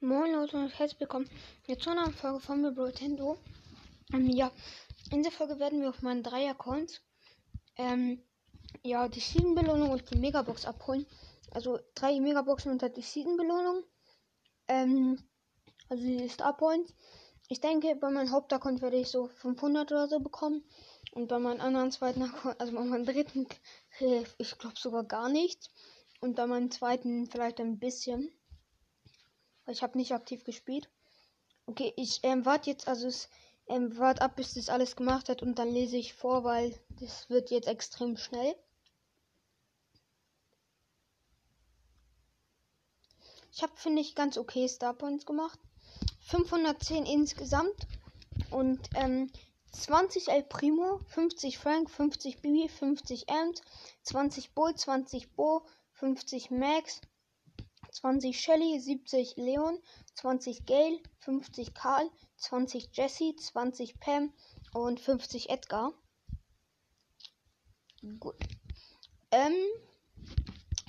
Moin Leute und herzlich willkommen jetzt zu einer Folge von mir Nintendo. Ähm, ja, in dieser Folge werden wir auf meinen drei Accounts ähm, ja, die Season-Belohnung und die Megabox abholen. Also drei Megaboxen unter die Season-Belohnung. Ähm, also die Starpoints. Ich denke, bei meinem Hauptaccount werde ich so 500 oder so bekommen. Und bei meinem anderen zweiten Account, also bei meinem dritten, ich glaube sogar gar nichts. Und bei meinem zweiten vielleicht ein bisschen. Ich habe nicht aktiv gespielt. Okay, ich ähm, warte jetzt, also es ähm, warte ab, bis das alles gemacht hat und dann lese ich vor, weil das wird jetzt extrem schnell. Ich habe, finde ich, ganz okay Starpoints gemacht. 510 insgesamt und ähm, 20 El Primo, 50 Frank, 50 Bibi, 50 Ant, 20 Bull, 20 Bo, 50 Max, 20 Shelly, 70 Leon, 20 Gail, 50 Karl, 20 Jesse, 20 Pam und 50 Edgar. Gut. Ähm,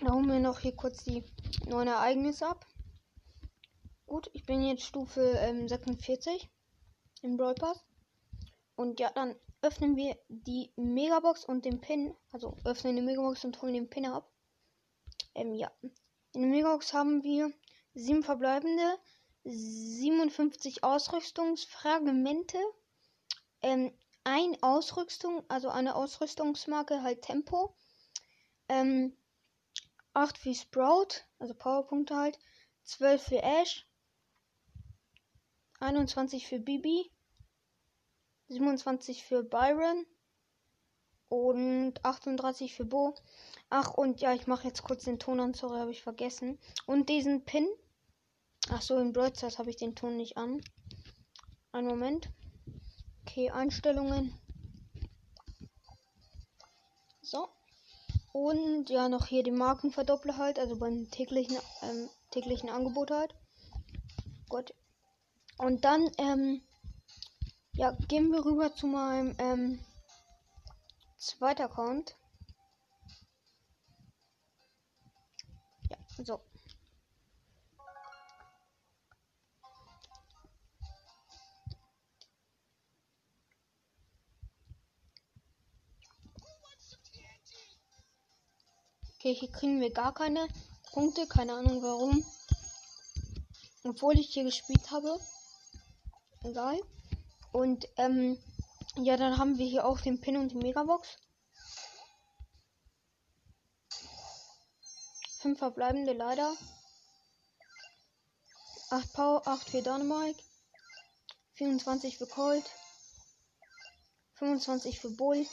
da holen wir noch hier kurz die neuen Ereignisse ab. Gut, ich bin jetzt Stufe ähm, 46 im Brawl Pass. Und ja, dann öffnen wir die Megabox und den Pin. Also öffnen die Megabox und holen den Pin ab. Ähm, ja. In der Megabox haben wir sieben verbleibende, 57 Ausrüstungsfragmente, ähm, ein Ausrüstung, also eine Ausrüstungsmarke, halt Tempo, ähm, 8 für Sprout, also Powerpunkte halt, 12 für Ash, 21 für Bibi, 27 für Byron und 38 für Bo. Ach, und ja, ich mache jetzt kurz den Ton an. Sorry, habe ich vergessen. Und diesen Pin. Ach so, in Broadcast habe ich den Ton nicht an. Einen Moment. Okay, Einstellungen. So. Und ja, noch hier die Markenverdoppler halt. Also beim täglichen, ähm, täglichen Angebot halt. Gut. Und dann, ähm, ja, gehen wir rüber zu meinem, ähm, zweiten Account. So. Okay, hier kriegen wir gar keine Punkte. Keine Ahnung warum. Obwohl ich hier gespielt habe. Egal. Und, ähm, ja, dann haben wir hier auch den Pin und die Megabox. 5 verbleibende leider. 8 Power, 8 für Dynamite. 24 für Colt. 25 für Bull.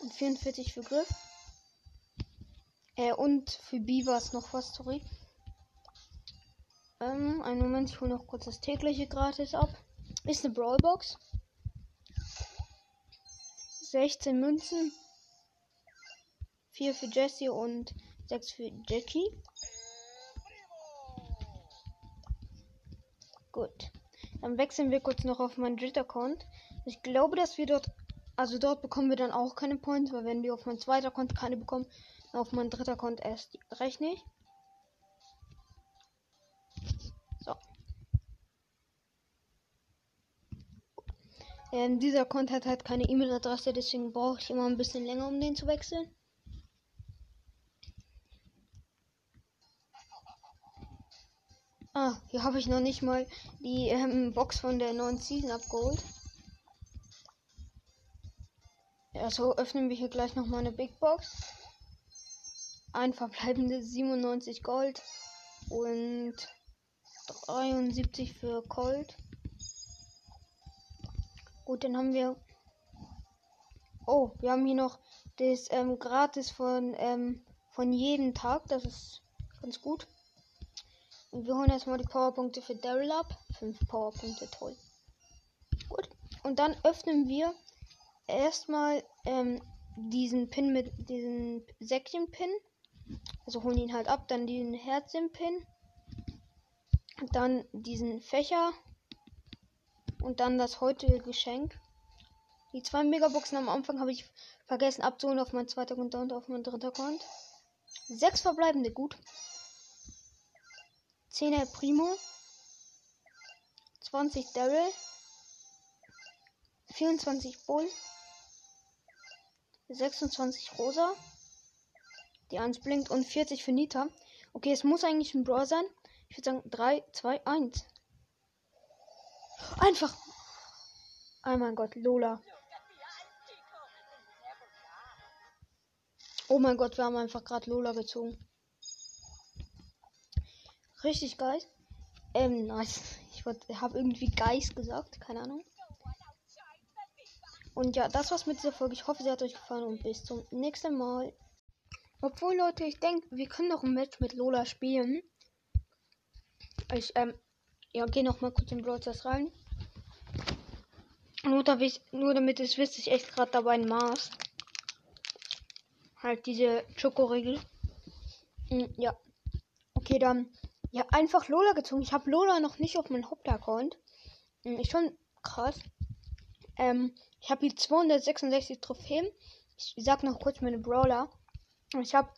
Und 44 für Griff. Äh, und für Beavers noch was, sorry. Ähm, einen Moment, ich hole noch kurz das tägliche gratis ab. Ist eine Brawlbox. 16 Münzen. 4 für Jesse und 6 für Jackie. Gut. Dann wechseln wir kurz noch auf meinen Dritter-Account. Ich glaube, dass wir dort, also dort bekommen wir dann auch keine Points, weil wenn wir auf meinen zweiten Account keine bekommen, auf meinen dritten Account erst recht nicht. Ähm, dieser Account hat halt keine E-Mail-Adresse, deswegen brauche ich immer ein bisschen länger, um den zu wechseln. Ah, hier habe ich noch nicht mal die ähm, Box von der neuen Season abgeholt. Ja, so öffnen wir hier gleich noch mal eine Big Box. Ein verbleibende 97 Gold und 73 für Gold. Gut, dann haben wir. Oh, wir haben hier noch das ähm, gratis von, ähm, von jedem Tag. Das ist ganz gut. Und wir holen erstmal die Powerpunkte für Daryl ab. Fünf Powerpunkte, toll. Gut. Und dann öffnen wir erstmal ähm, diesen Pin mit diesen Säckchen-Pin. Also holen ihn halt ab, dann diesen Herzchen-Pin. Dann diesen Fächer. Und dann das heutige Geschenk. Die zwei Megaboxen am Anfang habe ich vergessen abzuholen auf mein zweiter Konto und auf mein dritter Konto. Sechs verbleibende, gut. 10er Primo. 20 Daryl. 24 Bull. 26 Rosa. Die 1 blinkt und 40 für Nita. Okay, es muss eigentlich ein Brawl sein. Ich würde sagen 3, 2, 1. Einfach. Oh mein Gott, Lola. Oh mein Gott, wir haben einfach gerade Lola gezogen. Richtig geil. Ähm, nice. Ich habe irgendwie Geist gesagt. Keine Ahnung. Und ja, das war's mit dieser Folge. Ich hoffe, sie hat euch gefallen und bis zum nächsten Mal. Obwohl, Leute, ich denke, wir können noch ein Match mit Lola spielen. Ich, ähm, ja, gehe noch mal kurz in Brawl rein. Nur, damit, nur damit es wisst, ich echt gerade dabei ein Maß. Halt diese Schokoregel. Hm, ja. Okay, dann. Ja, einfach Lola gezogen. Ich habe Lola noch nicht auf meinem Hauptaccount. Hm, ist schon krass. Ähm, ich habe hier 266 Trophäen. Ich sag noch kurz meine Brawler. Ich habe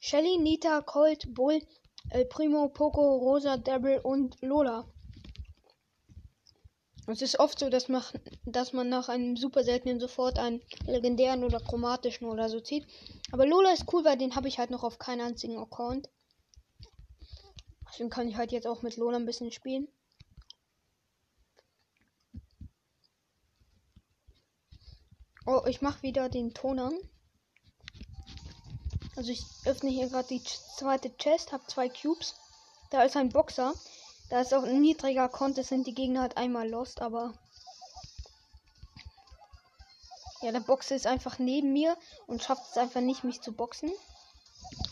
Shelly, Nita, Colt, Bull, El Primo, Poco, Rosa, Devil und Lola. Es ist oft so, dass man, dass man nach einem super seltenen sofort einen legendären oder chromatischen oder so zieht. Aber Lola ist cool, weil den habe ich halt noch auf keinen einzigen Account. Deswegen kann ich halt jetzt auch mit Lola ein bisschen spielen. Oh, ich mache wieder den Ton an. Also ich öffne hier gerade die zweite Chest, habe zwei Cubes. Da ist ein Boxer. Da ist auch ein niedriger Contest, sind die Gegner halt einmal lost, aber. Ja, der Boxer ist einfach neben mir und schafft es einfach nicht, mich zu boxen.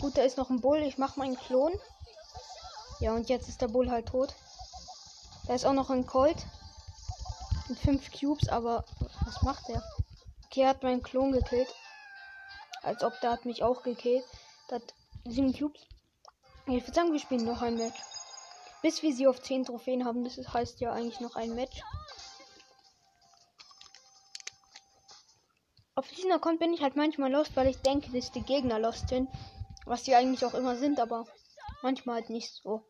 Gut, da ist noch ein Bull. Ich mache meinen Klon. Ja, und jetzt ist der Bull halt tot. Da ist auch noch ein Colt. Mit fünf Cubes, aber was macht der? Okay, er hat meinen Klon gekillt. Als ob der hat mich auch gekillt. Der hat sieben Cubes. Ich würde sagen, wir spielen noch ein Match. Bis wir sie auf 10 Trophäen haben. Das heißt ja eigentlich noch ein Match. Auf diesem Account bin ich halt manchmal lost, weil ich denke, dass die Gegner lost sind. Was sie eigentlich auch immer sind, aber manchmal halt nicht so.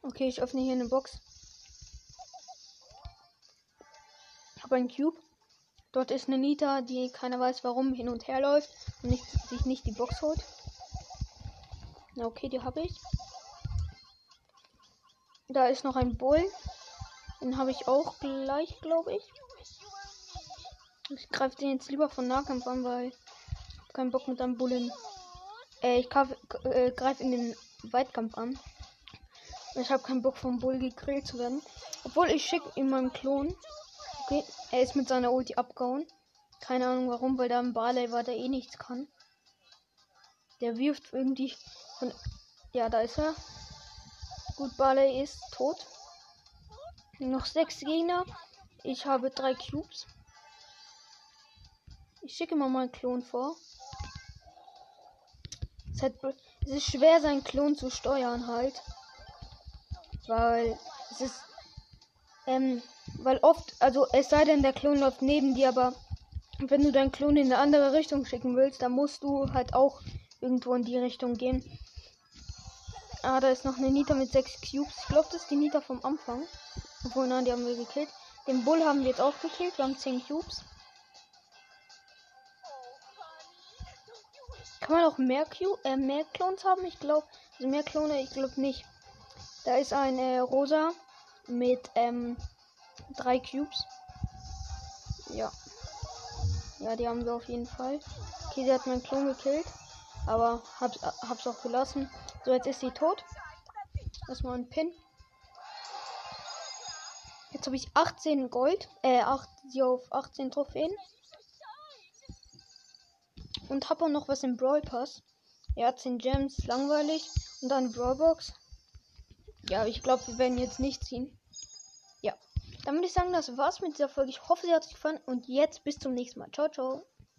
Okay, ich öffne hier eine Box. Ich habe einen Cube. Dort ist eine Nita, die keiner weiß warum hin und her läuft und nicht, sich nicht die Box holt. Okay, die habe ich. Da ist noch ein Bull. Den habe ich auch gleich, glaube ich. Ich greife den jetzt lieber von Nahkampf an, weil ich habe keinen Bock mit einem Bullen. Äh, ich äh, greife in den Weitkampf an. Ich habe keinen Bock vom Bull gegrillt zu werden. Obwohl ich schicke ihm meinen Klon. Okay, er ist mit seiner Ulti abgehauen. Keine Ahnung warum, weil da ein Barley war, der eh nichts kann. Der wirft irgendwie von. Ja, da ist er. Gut, Barley ist tot. Noch sechs Gegner. Ich habe drei Cubes. Ich schicke mal meinen Klon vor. Es, hat, es ist schwer, seinen Klon zu steuern halt. Weil es ist. Ähm, weil oft, also es sei denn, der Klon läuft neben dir, aber wenn du deinen Klon in eine andere Richtung schicken willst, dann musst du halt auch irgendwo in die Richtung gehen. Ah, da ist noch eine Nita mit 6 Cubes. Ich glaube, das ist die Nita vom Anfang. Obwohl, nein, die haben wir gekillt. Den Bull haben wir jetzt auch gekillt. Wir haben 10 Cubes. Kann man auch mehr, Q äh, mehr Clones haben? Ich glaube, also mehr Klone, ich glaube nicht. Da ist ein äh, Rosa mit ähm, drei Cubes. Ja. Ja, die haben wir auf jeden Fall. Okay, sie hat meinen Klon gekillt. Aber hab's, hab's auch gelassen. So, jetzt ist sie tot. Erstmal ein Pin. Jetzt habe ich 18 Gold. Äh, 8, sie auf 18 Trophäen. Und habe auch noch was im Brawl Pass. Ja, 10 Gems, langweilig. Und dann Brawlbox. Ja, ich glaube, wir werden jetzt nicht ziehen. Ja. Dann würde ich sagen, das war's mit dieser Folge. Ich hoffe, sie hat euch gefallen. Und jetzt bis zum nächsten Mal. Ciao, ciao.